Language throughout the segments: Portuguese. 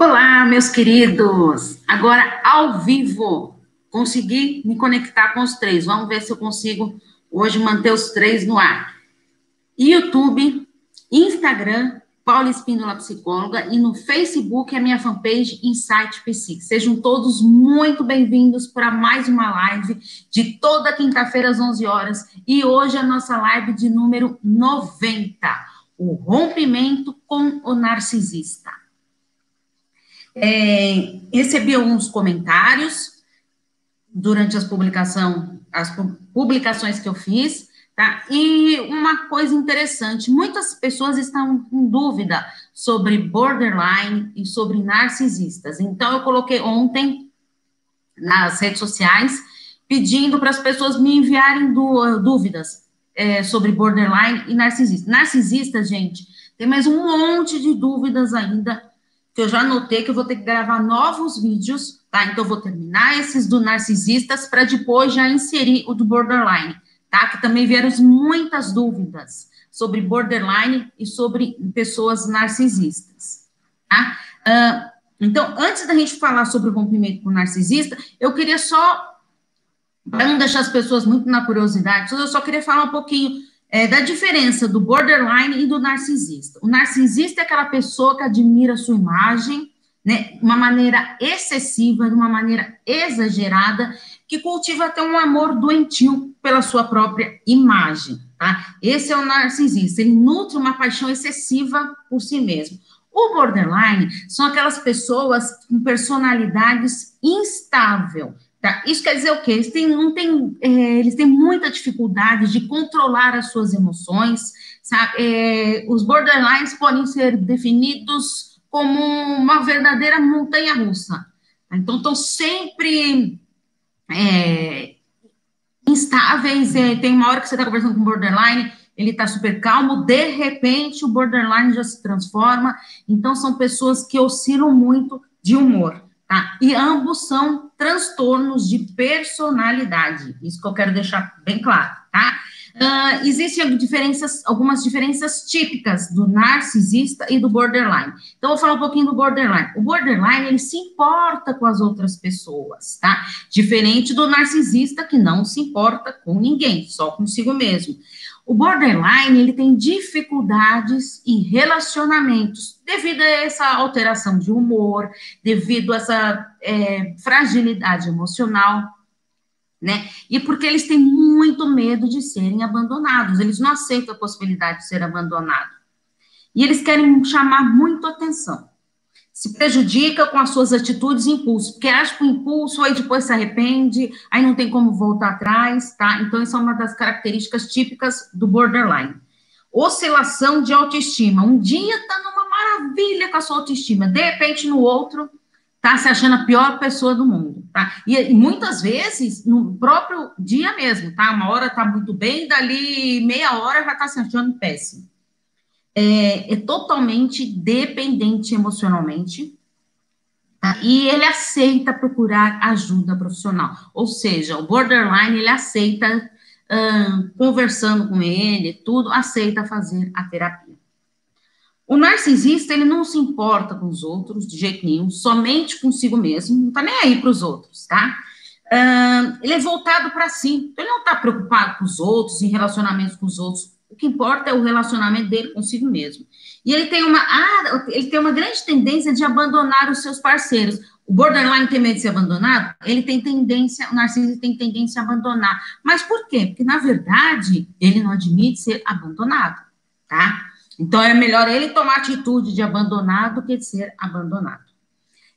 Olá, meus queridos! Agora ao vivo, consegui me conectar com os três. Vamos ver se eu consigo hoje manter os três no ar. YouTube, Instagram, Paula Espíndola Psicóloga e no Facebook a minha fanpage Insight Psique. Sejam todos muito bem-vindos para mais uma live de toda quinta-feira às 11 horas e hoje a nossa live de número 90, o rompimento com o narcisista. É, recebi alguns comentários durante as, publicação, as publicações que eu fiz, tá? E uma coisa interessante, muitas pessoas estão com dúvida sobre borderline e sobre narcisistas. Então, eu coloquei ontem nas redes sociais, pedindo para as pessoas me enviarem dúvidas é, sobre borderline e narcisista. Narcisista, gente, tem mais um monte de dúvidas ainda que eu já anotei que eu vou ter que gravar novos vídeos, tá? Então, vou terminar esses do narcisistas para depois já inserir o do borderline, tá? Que também vieram muitas dúvidas sobre borderline e sobre pessoas narcisistas, tá? Uh, então, antes da gente falar sobre o rompimento com o narcisista, eu queria só, para não deixar as pessoas muito na curiosidade, eu só queria falar um pouquinho é, da diferença do borderline e do narcisista. O narcisista é aquela pessoa que admira a sua imagem, né, de uma maneira excessiva, de uma maneira exagerada, que cultiva até um amor doentio pela sua própria imagem, tá? Esse é o narcisista, ele nutre uma paixão excessiva por si mesmo. O borderline são aquelas pessoas com personalidades instável, Tá? Isso quer dizer o quê? Eles têm, não têm, é, eles têm muita dificuldade de controlar as suas emoções, sabe? É, os borderlines podem ser definidos como uma verdadeira montanha russa. Tá? Então, estão sempre é, instáveis. É, tem uma hora que você está conversando com borderline, ele está super calmo, de repente o borderline já se transforma. Então, são pessoas que oscilam muito de humor. Tá? E ambos são transtornos de personalidade, isso que eu quero deixar bem claro, tá? Uh, existem diferenças, algumas diferenças típicas do narcisista e do borderline. Então, vou falar um pouquinho do borderline. O borderline, ele se importa com as outras pessoas, tá? Diferente do narcisista, que não se importa com ninguém, só consigo mesmo. O borderline, ele tem dificuldades em relacionamentos devido a essa alteração de humor, devido a essa é, fragilidade emocional, né? E porque eles têm muito medo de serem abandonados, eles não aceitam a possibilidade de ser abandonado. E eles querem chamar muito atenção se prejudica com as suas atitudes e impulsos, porque age com impulso, aí depois se arrepende, aí não tem como voltar atrás, tá? Então, isso é uma das características típicas do borderline. Oscilação de autoestima. Um dia tá numa maravilha com a sua autoestima, de repente no outro tá se achando a pior pessoa do mundo, tá? E, e muitas vezes no próprio dia mesmo, tá? Uma hora tá muito bem, dali meia hora já tá se achando péssimo é, é totalmente dependente emocionalmente, tá? e ele aceita procurar ajuda profissional. Ou seja, o borderline, ele aceita, conversando com ele, tudo, aceita fazer a terapia. O narcisista, ele não se importa com os outros de jeito nenhum, somente consigo mesmo, não tá nem aí para os outros, tá? Ele é voltado para si, então ele não está preocupado com os outros, em relacionamentos com os outros, o que importa é o relacionamento dele consigo mesmo. E ele tem uma, ah, ele tem uma grande tendência de abandonar os seus parceiros. O borderline tem medo de ser abandonado? Ele tem tendência, o narcisista tem tendência a abandonar. Mas por quê? Porque, na verdade, ele não admite ser abandonado, tá? Então, é melhor ele tomar atitude de abandonar do que de ser abandonado.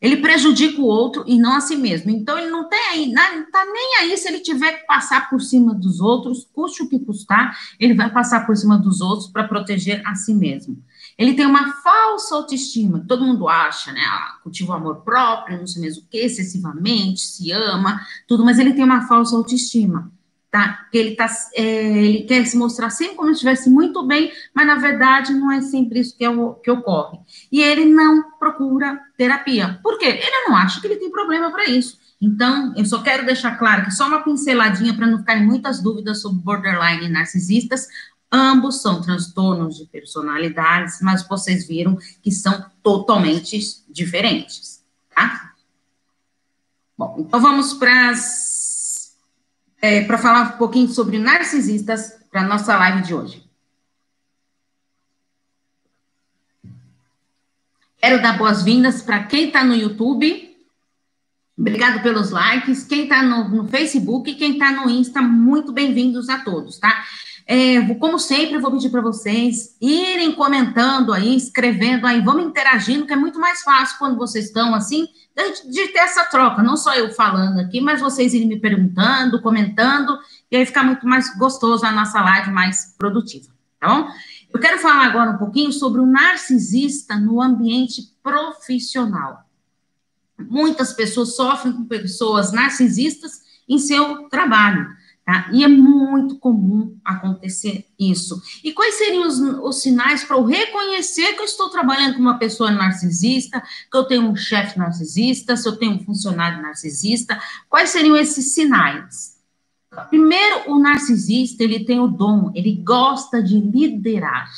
Ele prejudica o outro e não a si mesmo. Então, ele não tem não está nem aí se ele tiver que passar por cima dos outros, custe o que custar, ele vai passar por cima dos outros para proteger a si mesmo. Ele tem uma falsa autoestima, todo mundo acha, né? Ah, cultiva o amor próprio, não sei mesmo o que, excessivamente, se ama, tudo, mas ele tem uma falsa autoestima tá? Que ele tá, é, ele quer se mostrar sempre como se estivesse muito bem, mas na verdade não é sempre isso que, é o, que ocorre. E ele não procura terapia. Por quê? Ele não acha que ele tem problema para isso. Então, eu só quero deixar claro que só uma pinceladinha para não ficarem muitas dúvidas sobre borderline e narcisistas. Ambos são transtornos de personalidades, mas vocês viram que são totalmente diferentes, tá? Bom, então vamos para é, para falar um pouquinho sobre narcisistas para nossa live de hoje. Quero dar boas-vindas para quem está no YouTube. Obrigado pelos likes. Quem está no, no, Facebook e quem está no Insta, muito bem-vindos a todos, tá? É, como sempre, vou pedir para vocês irem comentando aí, escrevendo aí, vamos interagindo, que é muito mais fácil quando vocês estão assim, de, ter essa troca, não só eu falando aqui, mas vocês irem me perguntando, comentando, e aí fica muito mais gostoso a nossa live, mais produtiva, tá bom? Eu quero falar agora um pouquinho sobre o narcisista no ambiente profissional. Muitas pessoas sofrem com pessoas narcisistas em seu trabalho. Tá? E é muito comum acontecer isso. E quais seriam os, os sinais para eu reconhecer que eu estou trabalhando com uma pessoa narcisista, que eu tenho um chefe narcisista, se eu tenho um funcionário narcisista? Quais seriam esses sinais? Primeiro, o narcisista, ele tem o dom, ele gosta de liderar,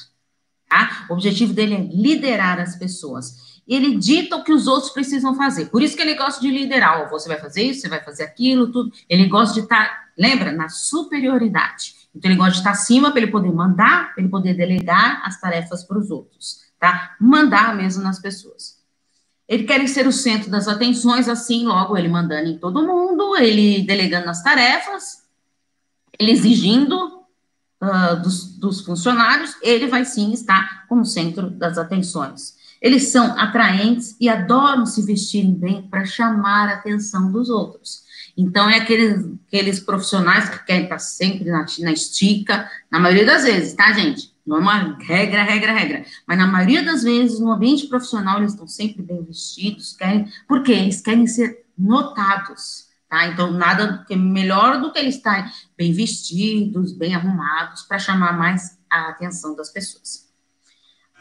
tá? O objetivo dele é liderar as pessoas ele dita o que os outros precisam fazer. Por isso que ele gosta de liderar. Oh, você vai fazer isso, você vai fazer aquilo, tudo. Ele gosta de estar, tá, lembra, na superioridade. Então, ele gosta de estar acima para ele poder mandar, para ele poder delegar as tarefas para os outros, tá? Mandar mesmo nas pessoas. Ele quer ser o centro das atenções, assim, logo ele mandando em todo mundo, ele delegando as tarefas, ele exigindo uh, dos, dos funcionários, ele vai sim estar como centro das atenções. Eles são atraentes e adoram se vestirem bem para chamar a atenção dos outros. Então, é aqueles, aqueles profissionais que querem estar sempre na, na estica, na maioria das vezes, tá, gente? Não é uma regra, regra, regra. Mas na maioria das vezes, no ambiente profissional, eles estão sempre bem vestidos, querem, porque eles querem ser notados, tá? Então, nada que melhor do que eles estarem bem vestidos, bem arrumados, para chamar mais a atenção das pessoas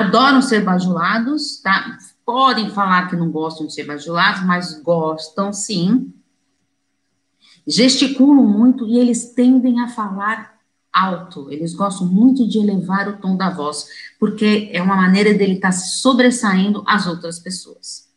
adoram ser bajulados, tá? Podem falar que não gostam de ser bajulados, mas gostam sim. Gesticulam muito e eles tendem a falar alto. Eles gostam muito de elevar o tom da voz, porque é uma maneira dele estar tá sobressaindo as outras pessoas.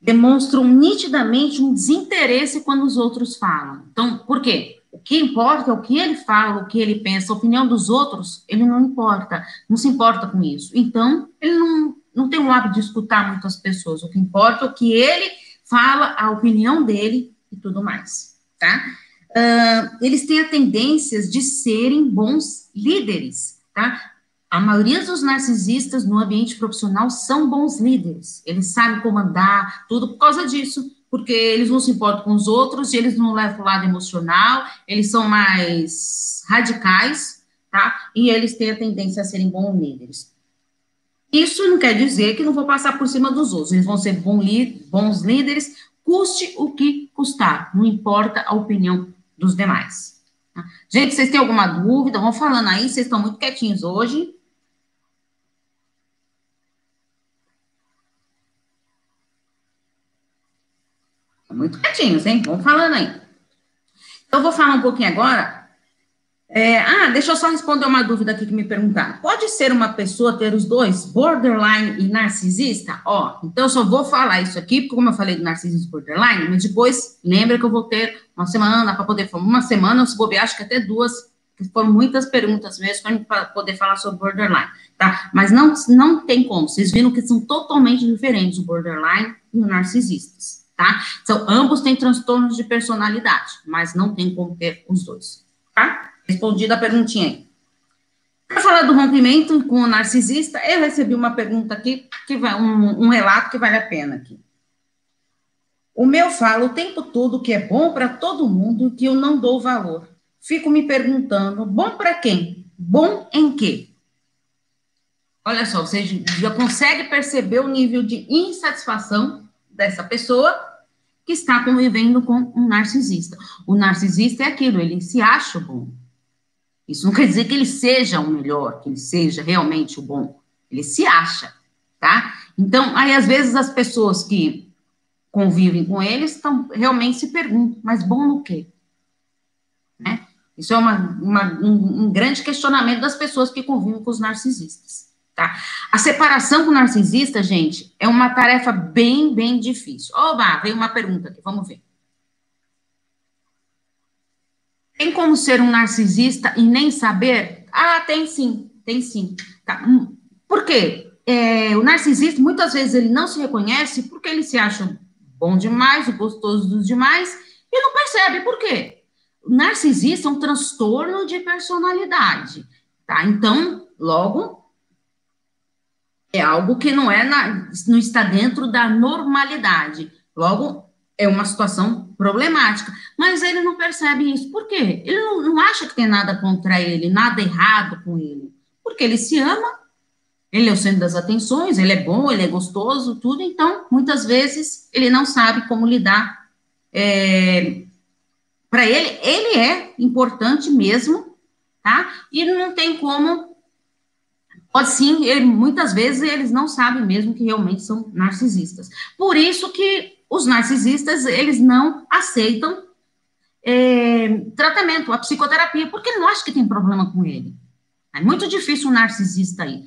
Demonstram nitidamente um desinteresse quando os outros falam. Então, por quê? O que importa é o que ele fala, o que ele pensa, a opinião dos outros, ele não importa, não se importa com isso. Então, ele não, não tem o hábito de escutar muitas pessoas. O que importa é o que ele fala, a opinião dele e tudo mais, tá? Uh, eles têm a tendência de serem bons líderes, tá? A maioria dos narcisistas no ambiente profissional são bons líderes. Eles sabem comandar tudo por causa disso porque eles não se importam com os outros, eles não levam o lado emocional, eles são mais radicais, tá? E eles têm a tendência a serem bons líderes. Isso não quer dizer que não vão passar por cima dos outros, eles vão ser bons líderes, custe o que custar, não importa a opinião dos demais. Tá? Gente, vocês têm alguma dúvida? Vão falando aí, vocês estão muito quietinhos hoje. Muito quietinhos, hein? Vamos falando aí. Então, eu vou falar um pouquinho agora. É, ah, deixa eu só responder uma dúvida aqui que me perguntaram. Pode ser uma pessoa ter os dois, borderline e narcisista? Ó, então eu só vou falar isso aqui, porque como eu falei do narcisismo borderline, mas depois lembra que eu vou ter uma semana para poder falar, uma semana, se bobear, acho que até duas, foram muitas perguntas mesmo para poder falar sobre borderline, tá? Mas não, não tem como, vocês viram que são totalmente diferentes o borderline e o narcisistas tá? Então, ambos têm transtornos de personalidade, mas não tem como ter os dois, tá? Respondida a perguntinha aí. Para falar do rompimento com o narcisista, eu recebi uma pergunta aqui, que vai, um, um relato que vale a pena aqui. O meu fala o tempo todo que é bom para todo mundo que eu não dou valor. Fico me perguntando, bom para quem? Bom em quê? Olha só, você já consegue perceber o nível de insatisfação dessa pessoa que está convivendo com um narcisista. O narcisista é aquilo, ele se acha bom. Isso não quer dizer que ele seja o melhor, que ele seja realmente o bom. Ele se acha, tá? Então, aí às vezes as pessoas que convivem com ele estão realmente se perguntam, mas bom no quê? Né? Isso é uma, uma um, um, grande questionamento das pessoas que convivem com os narcisistas. Tá? A separação com o narcisista, gente, é uma tarefa bem, bem difícil. Oba, veio uma pergunta aqui, vamos ver. Tem como ser um narcisista e nem saber? Ah, tem sim, tem sim. Tá. Hum, por quê? É, o narcisista, muitas vezes, ele não se reconhece porque ele se acha bom demais, gostoso dos demais, e não percebe por quê. O narcisista é um transtorno de personalidade, tá? Então, logo, é algo que não é na, não está dentro da normalidade. Logo, é uma situação problemática. Mas ele não percebe isso. Por quê? Ele não, não acha que tem nada contra ele, nada errado com ele. Porque ele se ama, ele é o centro das atenções, ele é bom, ele é gostoso, tudo. Então, muitas vezes, ele não sabe como lidar. É, Para ele, ele é importante mesmo, tá? E não tem como Pode sim, ele, muitas vezes eles não sabem mesmo que realmente são narcisistas. Por isso que os narcisistas, eles não aceitam é, tratamento, a psicoterapia, porque não acham que tem problema com ele. É muito difícil um narcisista aí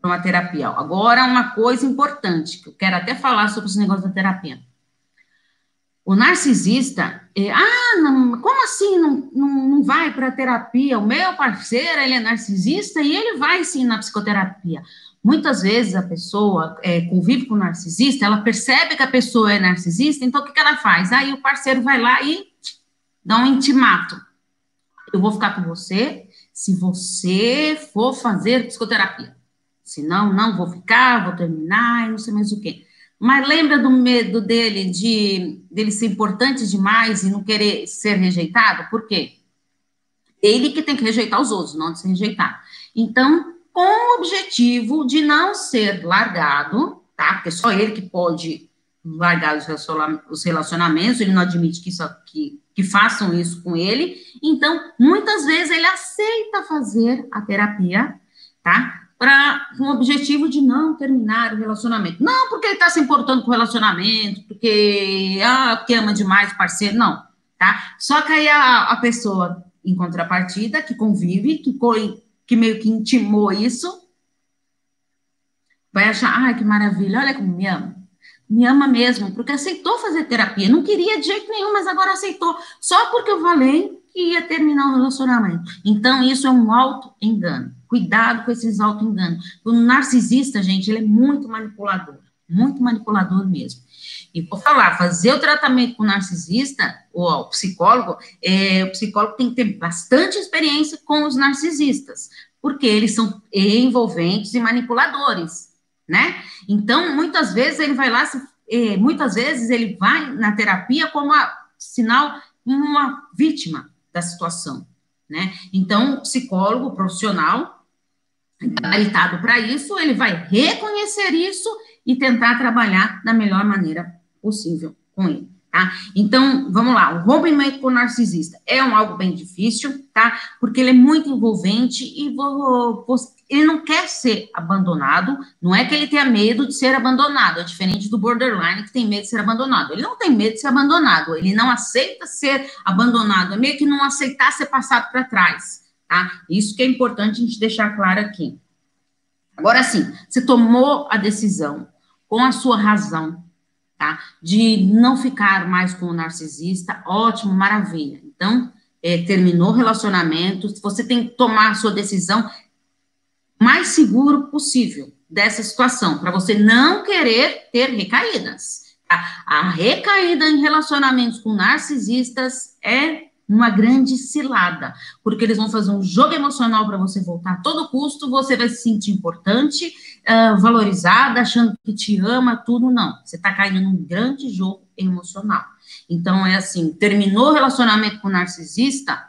para uma terapia. Agora, uma coisa importante, que eu quero até falar sobre esse negócio da terapia. O narcisista, é, ah, não, como assim não, não, não vai para terapia? O meu parceiro, ele é narcisista e ele vai sim na psicoterapia. Muitas vezes a pessoa é, convive com o narcisista, ela percebe que a pessoa é narcisista, então o que, que ela faz? Aí o parceiro vai lá e dá um intimato. Eu vou ficar com você se você for fazer psicoterapia. Se não, não vou ficar, vou terminar, e não sei mais o quê. Mas lembra do medo dele de dele ser importante demais e não querer ser rejeitado? Por quê? Ele que tem que rejeitar os outros, não de se rejeitar. Então, com o objetivo de não ser largado, tá? Porque só ele que pode largar os relacionamentos, ele não admite que, isso, que, que façam isso com ele. Então, muitas vezes ele aceita fazer a terapia, tá? Para com o objetivo de não terminar o relacionamento. Não porque ele está se importando com o relacionamento, porque, ah, porque ama demais o parceiro, não, tá? Só que aí a, a pessoa, em contrapartida, que convive, que, que meio que intimou isso, vai achar, ai, que maravilha, olha como me ama. Me ama mesmo, porque aceitou fazer terapia. Não queria de jeito nenhum, mas agora aceitou. Só porque eu falei que ia terminar o relacionamento. Então, isso é um auto-engano. Cuidado com esses auto-enganos. O narcisista, gente, ele é muito manipulador. Muito manipulador mesmo. E vou falar, fazer o tratamento com o narcisista, ou o psicólogo, é, o psicólogo tem que ter bastante experiência com os narcisistas, porque eles são envolventes e manipuladores, né? Então, muitas vezes ele vai lá, é, muitas vezes ele vai na terapia como a, sinal uma vítima, da situação, né? Então, o psicólogo profissional, habilitado para isso, ele vai reconhecer isso e tentar trabalhar da melhor maneira possível com ele. Tá? Então, vamos lá, o rompimento com o narcisista é um algo bem difícil, tá? Porque ele é muito envolvente e ele não quer ser abandonado, não é que ele tenha medo de ser abandonado, é diferente do borderline que tem medo de ser abandonado. Ele não tem medo de ser abandonado, ele não aceita ser abandonado, é meio que não aceitar ser passado para trás, tá? Isso que é importante a gente deixar claro aqui. Agora sim, você tomou a decisão com a sua razão, tá? De não ficar mais com o narcisista, ótimo, maravilha. Então, é, terminou o relacionamento, você tem que tomar a sua decisão mais seguro possível dessa situação, para você não querer ter recaídas. Tá? A recaída em relacionamentos com narcisistas é uma grande cilada, porque eles vão fazer um jogo emocional para você voltar a todo custo, você vai se sentir importante, uh, valorizada, achando que te ama, tudo, não. Você está caindo num grande jogo emocional. Então, é assim, terminou o relacionamento com o narcisista,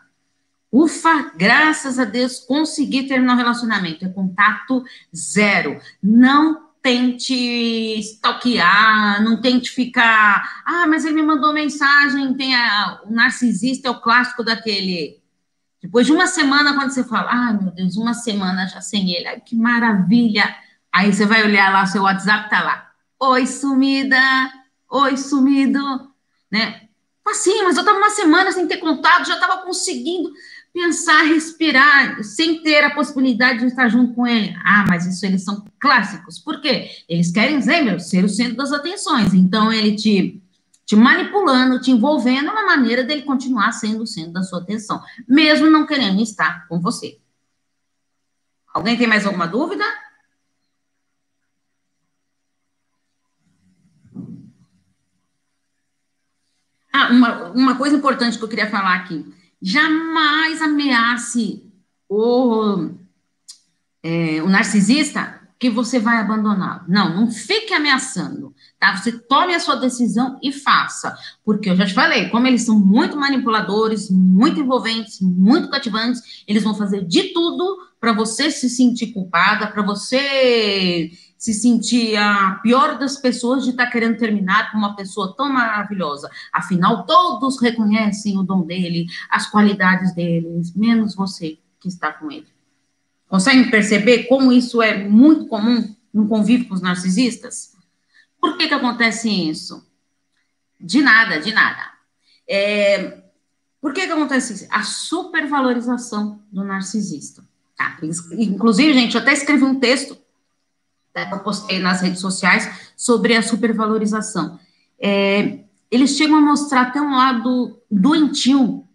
ufa, graças a Deus, consegui terminar o relacionamento, é contato zero. Não tente stalkear, não tente ficar, ah, mas ele me mandou mensagem, tem a, o narcisista é o clássico daquele. Depois de uma semana, quando você fala, ah, meu Deus, uma semana já sem ele, ai, que maravilha. Aí você vai olhar lá, seu WhatsApp tá lá, oi, sumida, oi, sumido, né? Assim, mas eu tava uma semana sem ter contato, já tava conseguindo pensar, respirar, sem ter a possibilidade de estar junto com ele. Ah, mas isso eles são clássicos. Por quê? Eles querem, lembra, ser o centro das atenções. Então, ele te, te manipulando, te envolvendo, é uma maneira dele continuar sendo o centro da sua atenção, mesmo não querendo estar com você. Alguém tem mais alguma dúvida? Ah, uma, uma coisa importante que eu queria falar aqui. Jamais ameace o, é, o narcisista que você vai abandoná-lo. Não, não fique ameaçando, tá? Você tome a sua decisão e faça. Porque eu já te falei, como eles são muito manipuladores, muito envolventes, muito cativantes, eles vão fazer de tudo para você se sentir culpada, para você se sentir a pior das pessoas de estar tá querendo terminar com uma pessoa tão maravilhosa. Afinal, todos reconhecem o dom dele, as qualidades dele, menos você que está com ele. Conseguem perceber como isso é muito comum no convívio com os narcisistas? Por que que acontece isso? De nada, de nada. É, por que que acontece isso? A supervalorização do narcisista. Tá? Inclusive, gente, eu até escrevi um texto eu postei nas redes sociais sobre a supervalorização. É, eles chegam a mostrar até um lado doentio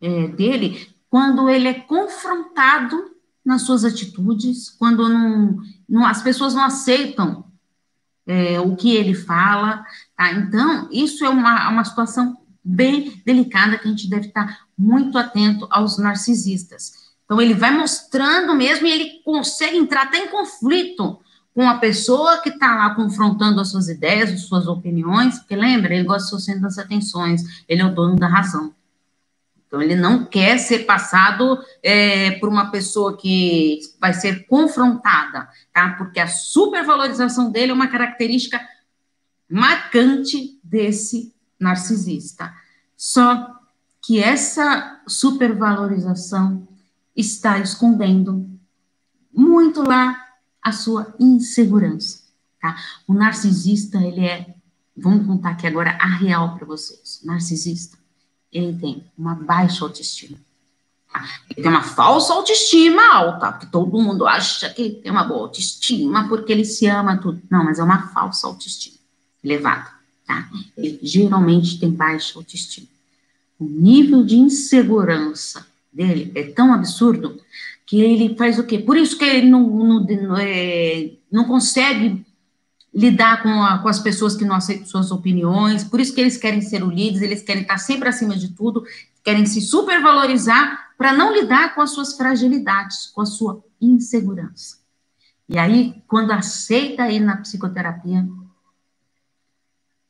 é, dele quando ele é confrontado nas suas atitudes, quando não, não as pessoas não aceitam é, o que ele fala, tá? Então, isso é uma, uma situação bem delicada que a gente deve estar muito atento aos narcisistas. Então, ele vai mostrando mesmo e ele consegue entrar até em conflito com a pessoa que está lá confrontando as suas ideias, as suas opiniões, porque lembra, ele gosta de centro das atenções, ele é o dono da razão. Então, ele não quer ser passado é, por uma pessoa que vai ser confrontada, tá? Porque a supervalorização dele é uma característica marcante desse narcisista. Só que essa supervalorização está escondendo muito lá a sua insegurança, tá? O narcisista, ele é, vamos contar aqui agora a real para vocês. O narcisista, ele tem uma baixa autoestima. Tá? Ele tem uma falsa autoestima alta, porque todo mundo acha que ele tem uma boa autoestima porque ele se ama tudo. Não, mas é uma falsa autoestima elevada, tá? Ele geralmente tem baixa autoestima. O nível de insegurança dele é tão absurdo que ele faz o quê? Por isso que ele não, não, é, não consegue lidar com, a, com, as pessoas que não aceitam suas opiniões, por isso que eles querem ser o líder, eles querem estar sempre acima de tudo, querem se supervalorizar para não lidar com as suas fragilidades, com a sua insegurança. E aí, quando aceita ir na psicoterapia,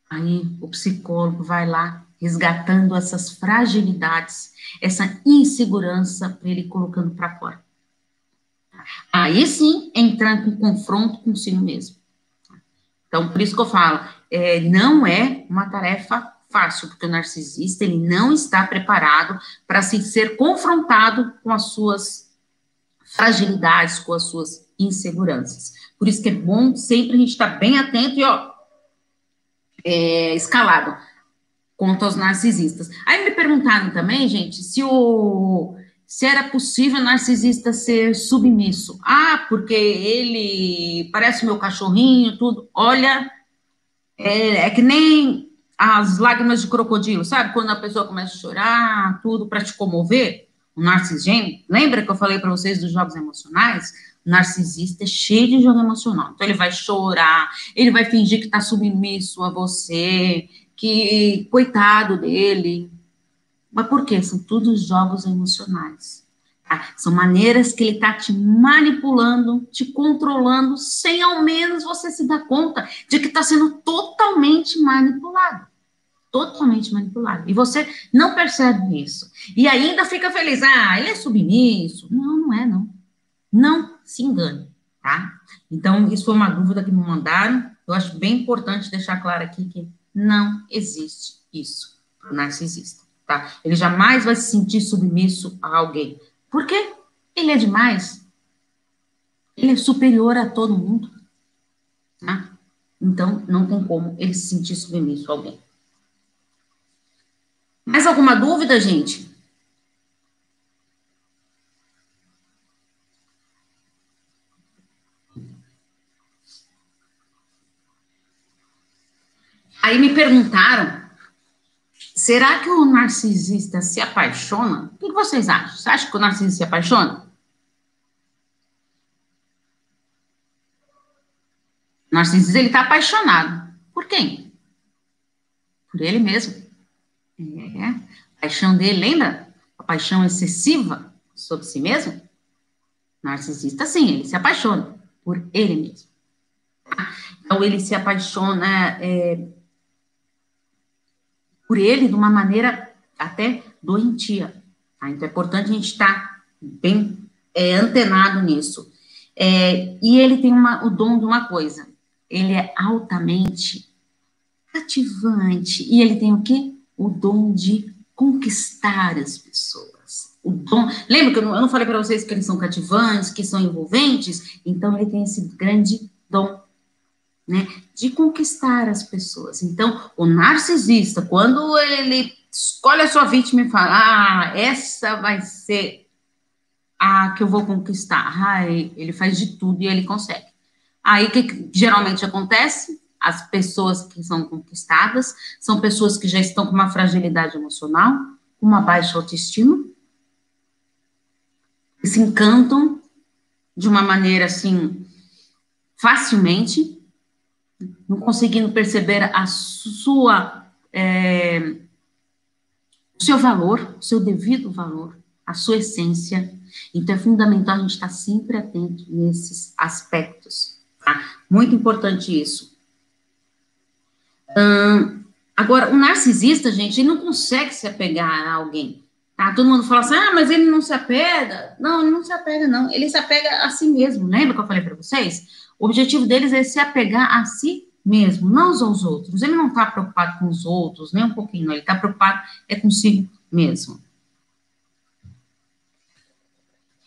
aí o psicólogo vai lá resgatando essas fragilidades, essa insegurança ele colocando para fora. Aí sim, entrando em confronto consigo mesmo. Então, por isso que eu falo, é, não é uma tarefa fácil, porque o narcisista, ele não está preparado para se ser confrontado com as suas fragilidades, com as suas inseguranças. Por isso que é bom sempre a gente estar tá bem atento e, ó, é, escalado contra os narcisistas. Aí me perguntaram também, gente, se o se era possível o narcisista ser submisso. Ah, porque ele parece meu cachorrinho, tudo. Olha, é, é que nem as lágrimas de crocodilo, sabe? Quando a pessoa começa a chorar, tudo para te comover. O narcisista, lembra que eu falei para vocês dos jogos emocionais? O narcisista é cheio de jogo emocional. Então ele vai chorar, ele vai fingir que está submisso a você, que coitado dele, mas por quê? São todos jogos emocionais. Tá? São maneiras que ele está te manipulando, te controlando, sem ao menos você se dar conta de que está sendo totalmente manipulado. Totalmente manipulado. E você não percebe isso. E ainda fica feliz. Ah, ele é submisso. Não, não é, não. Não se engane, tá? Então, isso foi uma dúvida que me mandaram. Eu acho bem importante deixar claro aqui que não existe isso para o narcisista tá? Ele jamais vai se sentir submisso a alguém. Por quê? Ele é demais. Ele é superior a todo mundo, tá? Então, não tem como ele se sentir submisso a alguém. Mais alguma dúvida, gente? Aí me perguntaram será que o narcisista se apaixona? O que vocês acham? Você acha que o narcisista se apaixona? O narcisista, ele está apaixonado. Por quem? Por ele mesmo. É. A paixão dele, lembra? A paixão excessiva sobre si mesmo? Narcisista, sim, ele se apaixona por ele mesmo. Então, ele se apaixona é, por ele de uma maneira até doentia. Tá? Então, é importante a gente estar tá bem é, antenado nisso. É, e ele tem uma, o dom de uma coisa, ele é altamente cativante, e ele tem o quê? O dom de conquistar as pessoas. O dom, lembra que eu não, eu não falei para vocês que eles são cativantes, que são envolventes? Então, ele tem esse grande dom né, de conquistar as pessoas. Então, o narcisista, quando ele escolhe a sua vítima e fala, ah, essa vai ser a que eu vou conquistar, ah, ele faz de tudo e ele consegue. Aí, o que geralmente acontece? As pessoas que são conquistadas são pessoas que já estão com uma fragilidade emocional, uma baixa autoestima, se encantam de uma maneira assim facilmente não conseguindo perceber a sua, é, o seu valor, o seu devido valor, a sua essência. Então, é fundamental a gente estar sempre atento nesses aspectos. Tá? Muito importante isso. Hum, agora, o narcisista, gente, ele não consegue se apegar a alguém. Tá? Todo mundo fala assim, ah, mas ele não se apega. Não, ele não se apega, não. Ele se apega a si mesmo. Lembra que eu falei para vocês? O objetivo deles é se apegar a si mesmo, não aos outros. Ele não está preocupado com os outros, nem um pouquinho. Ele está preocupado é consigo mesmo.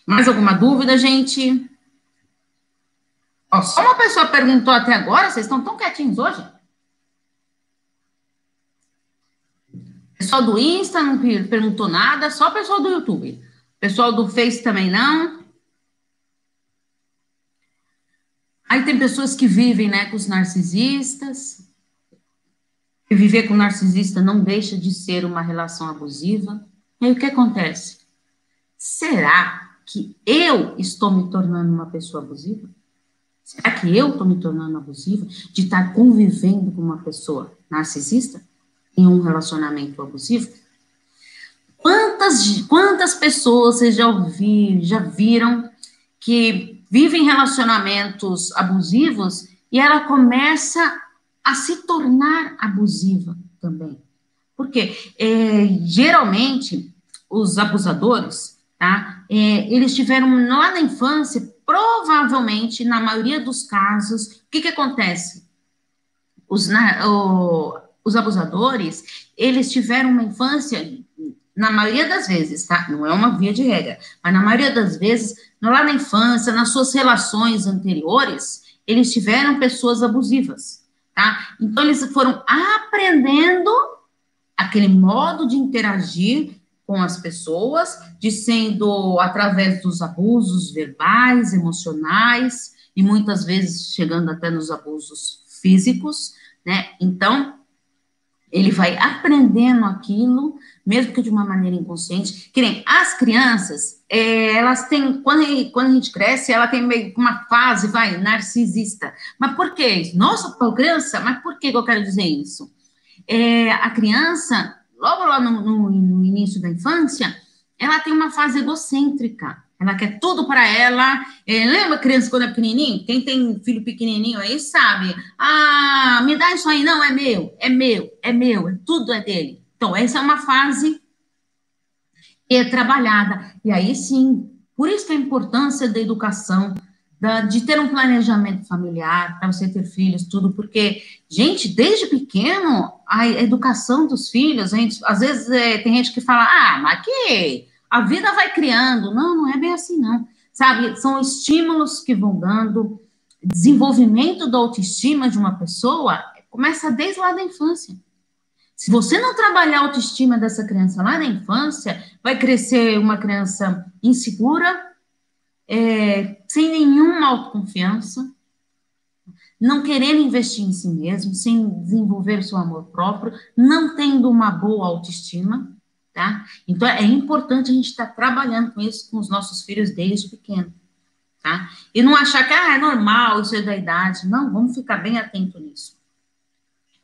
Mais alguma dúvida, gente? Ó, só uma pessoa perguntou até agora, vocês estão tão quietinhos hoje? Pessoal do Insta não perguntou nada, só pessoal do YouTube. Pessoal do Face também não. Aí tem pessoas que vivem, né, com os narcisistas. E viver com o narcisista não deixa de ser uma relação abusiva. E aí o que acontece? Será que eu estou me tornando uma pessoa abusiva? Será que eu estou me tornando abusiva de estar convivendo com uma pessoa narcisista em um relacionamento abusivo? Quantas, quantas pessoas vocês já ouviram, já viram que vive em relacionamentos abusivos e ela começa a se tornar abusiva também. Porque é, geralmente os abusadores, tá? É, eles tiveram lá na infância, provavelmente, na maioria dos casos, o que, que acontece? Os, na, o, os abusadores, eles tiveram uma infância, na maioria das vezes, tá? Não é uma via de regra, mas na maioria das vezes, lá na infância, nas suas relações anteriores, eles tiveram pessoas abusivas, tá? Então, eles foram aprendendo aquele modo de interagir com as pessoas, de sendo através dos abusos verbais, emocionais, e muitas vezes chegando até nos abusos físicos, né? Então, ele vai aprendendo aquilo, mesmo que de uma maneira inconsciente. Que nem as crianças, é, elas têm, quando, quando a gente cresce, ela tem meio uma fase, vai, narcisista. Mas por quê? Nossa, para criança, mas por que eu quero dizer isso? É, a criança, logo lá no, no, no início da infância, ela tem uma fase egocêntrica. Ela quer tudo para ela. É, lembra criança quando é pequenininho? Quem tem filho pequenininho aí sabe. Ah, me dá isso aí. Não, é meu, é meu, é meu, é tudo é dele. Então, essa é uma fase é trabalhada. E aí sim, por isso que a importância da educação, da, de ter um planejamento familiar, para você ter filhos, tudo, porque, gente, desde pequeno, a educação dos filhos, a gente, às vezes é, tem gente que fala, ah, mas que a vida vai criando. Não, não é bem assim, não. Sabe, são estímulos que vão dando, desenvolvimento da autoestima de uma pessoa começa desde lá da infância. Se você não trabalhar a autoestima dessa criança lá na infância, vai crescer uma criança insegura, é, sem nenhuma autoconfiança, não querendo investir em si mesmo, sem desenvolver seu amor próprio, não tendo uma boa autoestima, tá? Então é importante a gente estar tá trabalhando com isso com os nossos filhos desde pequeno, tá? E não achar que ah, é normal, isso é da idade. Não, vamos ficar bem atento nisso.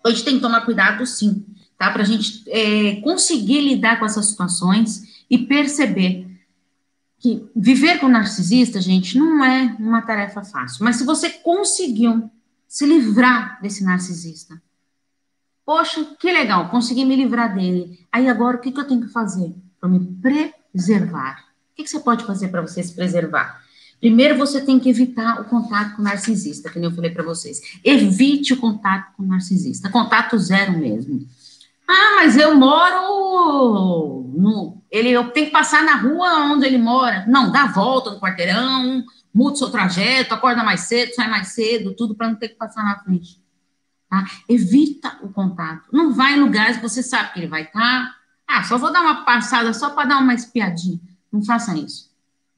A gente tem que tomar cuidado, sim, tá? Para a gente é, conseguir lidar com essas situações e perceber que viver com narcisista, gente, não é uma tarefa fácil. Mas se você conseguiu se livrar desse narcisista, poxa, que legal, consegui me livrar dele. Aí agora o que, que eu tenho que fazer para me preservar? O que, que você pode fazer para você se preservar? Primeiro, você tem que evitar o contato com o narcisista, que eu falei para vocês. Evite o contato com o narcisista, contato zero mesmo. Ah, mas eu moro no. Ele, eu tenho que passar na rua onde ele mora. Não, dá volta no quarteirão, muda o seu trajeto, acorda mais cedo, sai mais cedo, tudo para não ter que passar na frente. Tá? Evita o contato. Não vai em lugares que você sabe que ele vai estar. Tá. Ah, só vou dar uma passada só para dar uma espiadinha. Não faça isso.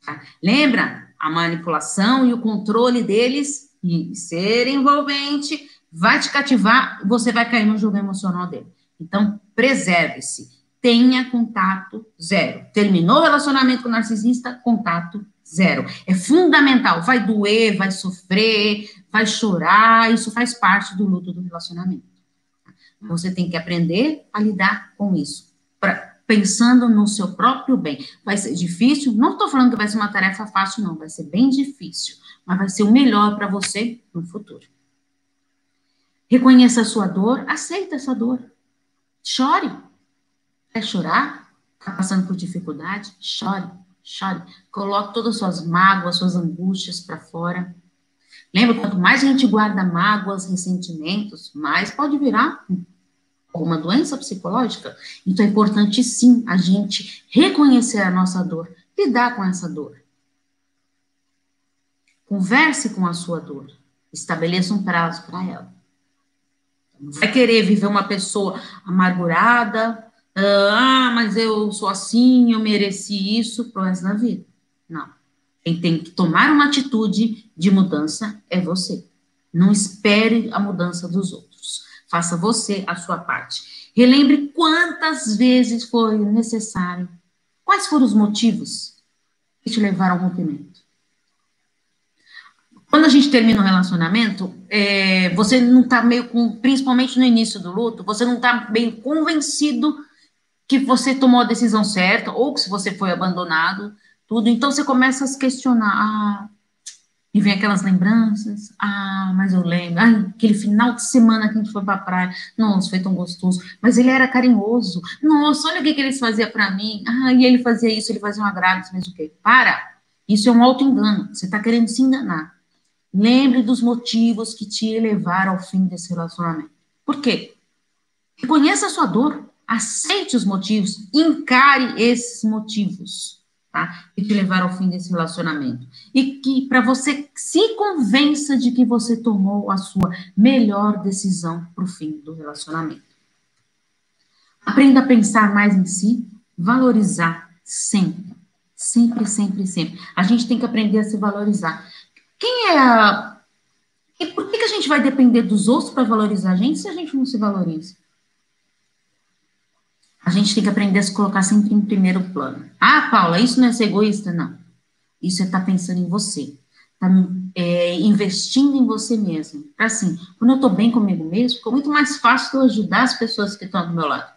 Tá? Lembra? A manipulação e o controle deles e ser envolvente vai te cativar, você vai cair no jogo emocional dele. Então, preserve-se. Tenha contato zero. Terminou o relacionamento com o narcisista, contato zero. É fundamental. Vai doer, vai sofrer, vai chorar. Isso faz parte do luto do relacionamento. Você tem que aprender a lidar com isso. Pra, pensando no seu próprio bem. Vai ser difícil? Não estou falando que vai ser uma tarefa fácil, não. Vai ser bem difícil. Mas vai ser o melhor para você no futuro. Reconheça a sua dor, aceita essa dor. Chore. Quer chorar? Está passando por dificuldade? Chore, chore. Coloque todas as suas mágoas, suas angústias para fora. Lembra, quanto mais a gente guarda mágoas, ressentimentos, mais pode virar uma doença psicológica. Então é importante sim a gente reconhecer a nossa dor, lidar com essa dor. Converse com a sua dor, estabeleça um prazo para ela vai querer viver uma pessoa amargurada, ah, mas eu sou assim, eu mereci isso pro resto da vida. Não. Quem tem que tomar uma atitude de mudança é você. Não espere a mudança dos outros. Faça você a sua parte. Relembre quantas vezes foi necessário. Quais foram os motivos que te levaram ao rompimento? Quando a gente termina um relacionamento, é, você não está meio com, principalmente no início do luto, você não está bem convencido que você tomou a decisão certa, ou que se você foi abandonado, tudo. Então você começa a se questionar, ah, e vem aquelas lembranças, ah, mas eu lembro, aquele final de semana que a gente foi pra praia, nossa, foi tão gostoso, mas ele era carinhoso, nossa, olha o que, que ele fazia para mim, ah, e ele fazia isso, ele fazia um agrado, mas o quê? Para, isso é um auto-engano, você está querendo se enganar. Lembre dos motivos que te levaram ao fim desse relacionamento. Por quê? Reconheça a sua dor, aceite os motivos, encare esses motivos, tá? Que te levaram ao fim desse relacionamento. E que para você se convença de que você tomou a sua melhor decisão para o fim do relacionamento. Aprenda a pensar mais em si, valorizar sempre. Sempre, sempre, sempre. A gente tem que aprender a se valorizar. Quem é a. E por que, que a gente vai depender dos outros para valorizar a gente se a gente não se valoriza? A gente tem que aprender a se colocar sempre em primeiro plano. Ah, Paula, isso não é ser egoísta? Não. Isso é estar tá pensando em você. Tá, é, investindo em você mesmo. Assim, quando eu estou bem comigo mesmo, fica muito mais fácil eu ajudar as pessoas que estão do meu lado.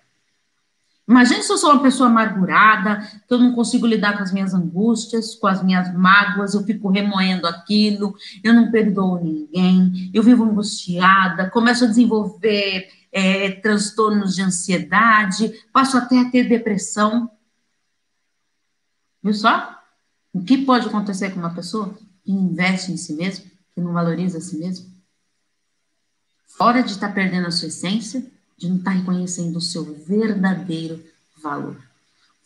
Imagine se eu sou uma pessoa amargurada, que eu não consigo lidar com as minhas angústias, com as minhas mágoas, eu fico remoendo aquilo, eu não perdoo ninguém, eu vivo angustiada, começo a desenvolver é, transtornos de ansiedade, passo até a ter depressão. Viu só? O que pode acontecer com uma pessoa que investe em si mesma, que não valoriza a si mesma? Fora de estar perdendo a sua essência, de não estar tá reconhecendo o seu verdadeiro valor.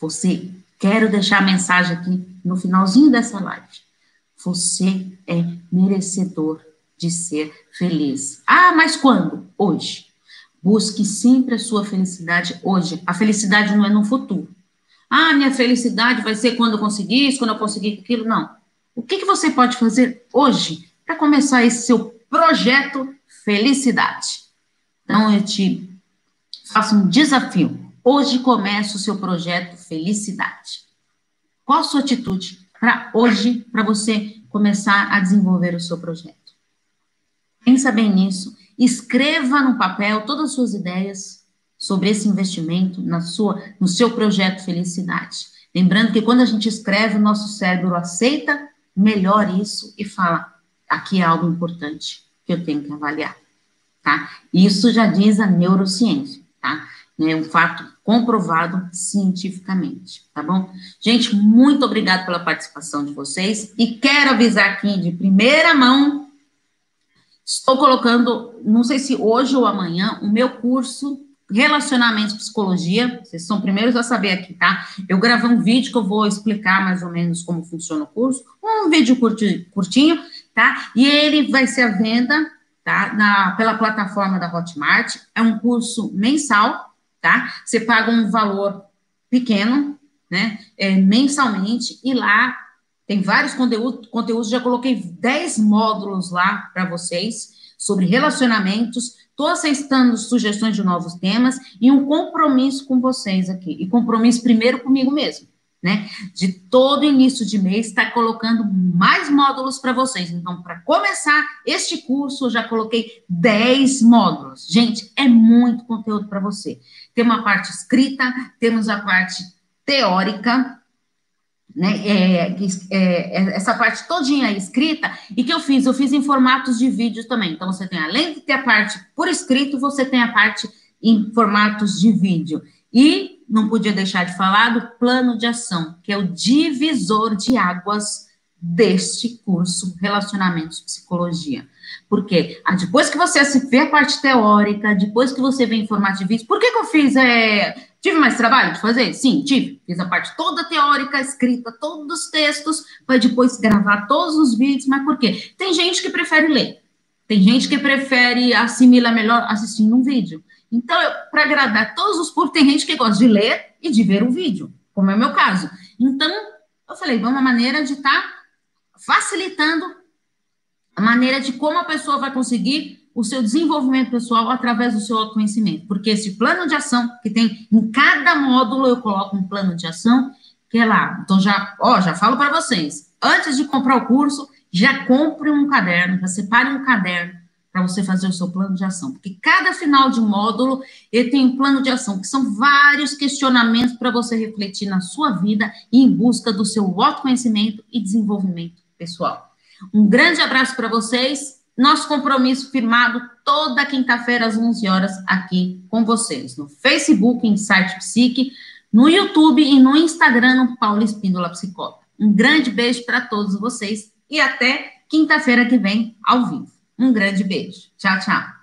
Você, quero deixar a mensagem aqui no finalzinho dessa live. Você é merecedor de ser feliz. Ah, mas quando? Hoje. Busque sempre a sua felicidade hoje. A felicidade não é no futuro. Ah, minha felicidade vai ser quando eu conseguir isso, quando eu conseguir aquilo. Não. O que, que você pode fazer hoje para começar esse seu projeto Felicidade. Então, eu te faço um desafio. Hoje começa o seu projeto Felicidade. Qual a sua atitude para hoje, para você começar a desenvolver o seu projeto? Pensa bem nisso, escreva no papel todas as suas ideias sobre esse investimento na sua, no seu projeto Felicidade. Lembrando que quando a gente escreve, o nosso cérebro aceita melhor isso e fala: aqui é algo importante que eu tenho que avaliar, tá? Isso já diz a neurociência, tá? É um fato comprovado cientificamente, tá bom? Gente, muito obrigado pela participação de vocês e quero avisar aqui de primeira mão Estou colocando, não sei se hoje ou amanhã, o meu curso Relacionamentos Psicologia. Vocês são primeiros a saber aqui, tá? Eu gravei um vídeo que eu vou explicar mais ou menos como funciona o curso. Um vídeo curti, curtinho, tá? E ele vai ser à venda, tá? Na, pela plataforma da Hotmart. É um curso mensal, tá? Você paga um valor pequeno, né? É, mensalmente, e lá tem vários conteúdos, conteúdos, já coloquei 10 módulos lá para vocês sobre relacionamentos. Estou aceitando sugestões de novos temas e um compromisso com vocês aqui. E compromisso primeiro comigo mesmo, né? De todo início de mês, estar tá colocando mais módulos para vocês. Então, para começar este curso, eu já coloquei 10 módulos. Gente, é muito conteúdo para você. Tem uma parte escrita, temos a parte teórica, né, é, é, é, essa parte todinha escrita, e que eu fiz, eu fiz em formatos de vídeo também. Então, você tem, além de ter a parte por escrito, você tem a parte em formatos de vídeo. E não podia deixar de falar do plano de ação, que é o divisor de águas deste curso Relacionamentos Psicologia. Porque ah, depois que você vê a parte teórica, depois que você vê em formato de vídeo, por que, que eu fiz é, Tive mais trabalho de fazer? Sim, tive. Fiz a parte toda teórica, escrita, todos os textos, para depois gravar todos os vídeos. Mas por quê? Tem gente que prefere ler. Tem gente que prefere assimilar melhor assistindo um vídeo. Então, para agradar todos os públicos, tem gente que gosta de ler e de ver o vídeo, como é o meu caso. Então, eu falei, vamos uma maneira de estar tá facilitando a maneira de como a pessoa vai conseguir o seu desenvolvimento pessoal através do seu autoconhecimento, porque esse plano de ação que tem em cada módulo eu coloco um plano de ação que é lá. Então já, ó, já falo para vocês, antes de comprar o curso, já compre um caderno, já separe um caderno para você fazer o seu plano de ação, porque cada final de módulo ele tem um plano de ação, que são vários questionamentos para você refletir na sua vida e em busca do seu autoconhecimento e desenvolvimento pessoal. Um grande abraço para vocês nosso compromisso firmado toda quinta-feira às 11 horas aqui com vocês, no Facebook, Insight Psique, no YouTube e no Instagram, no Paulo Espíndola Psicóloga. Um grande beijo para todos vocês e até quinta-feira que vem, ao vivo. Um grande beijo. Tchau, tchau.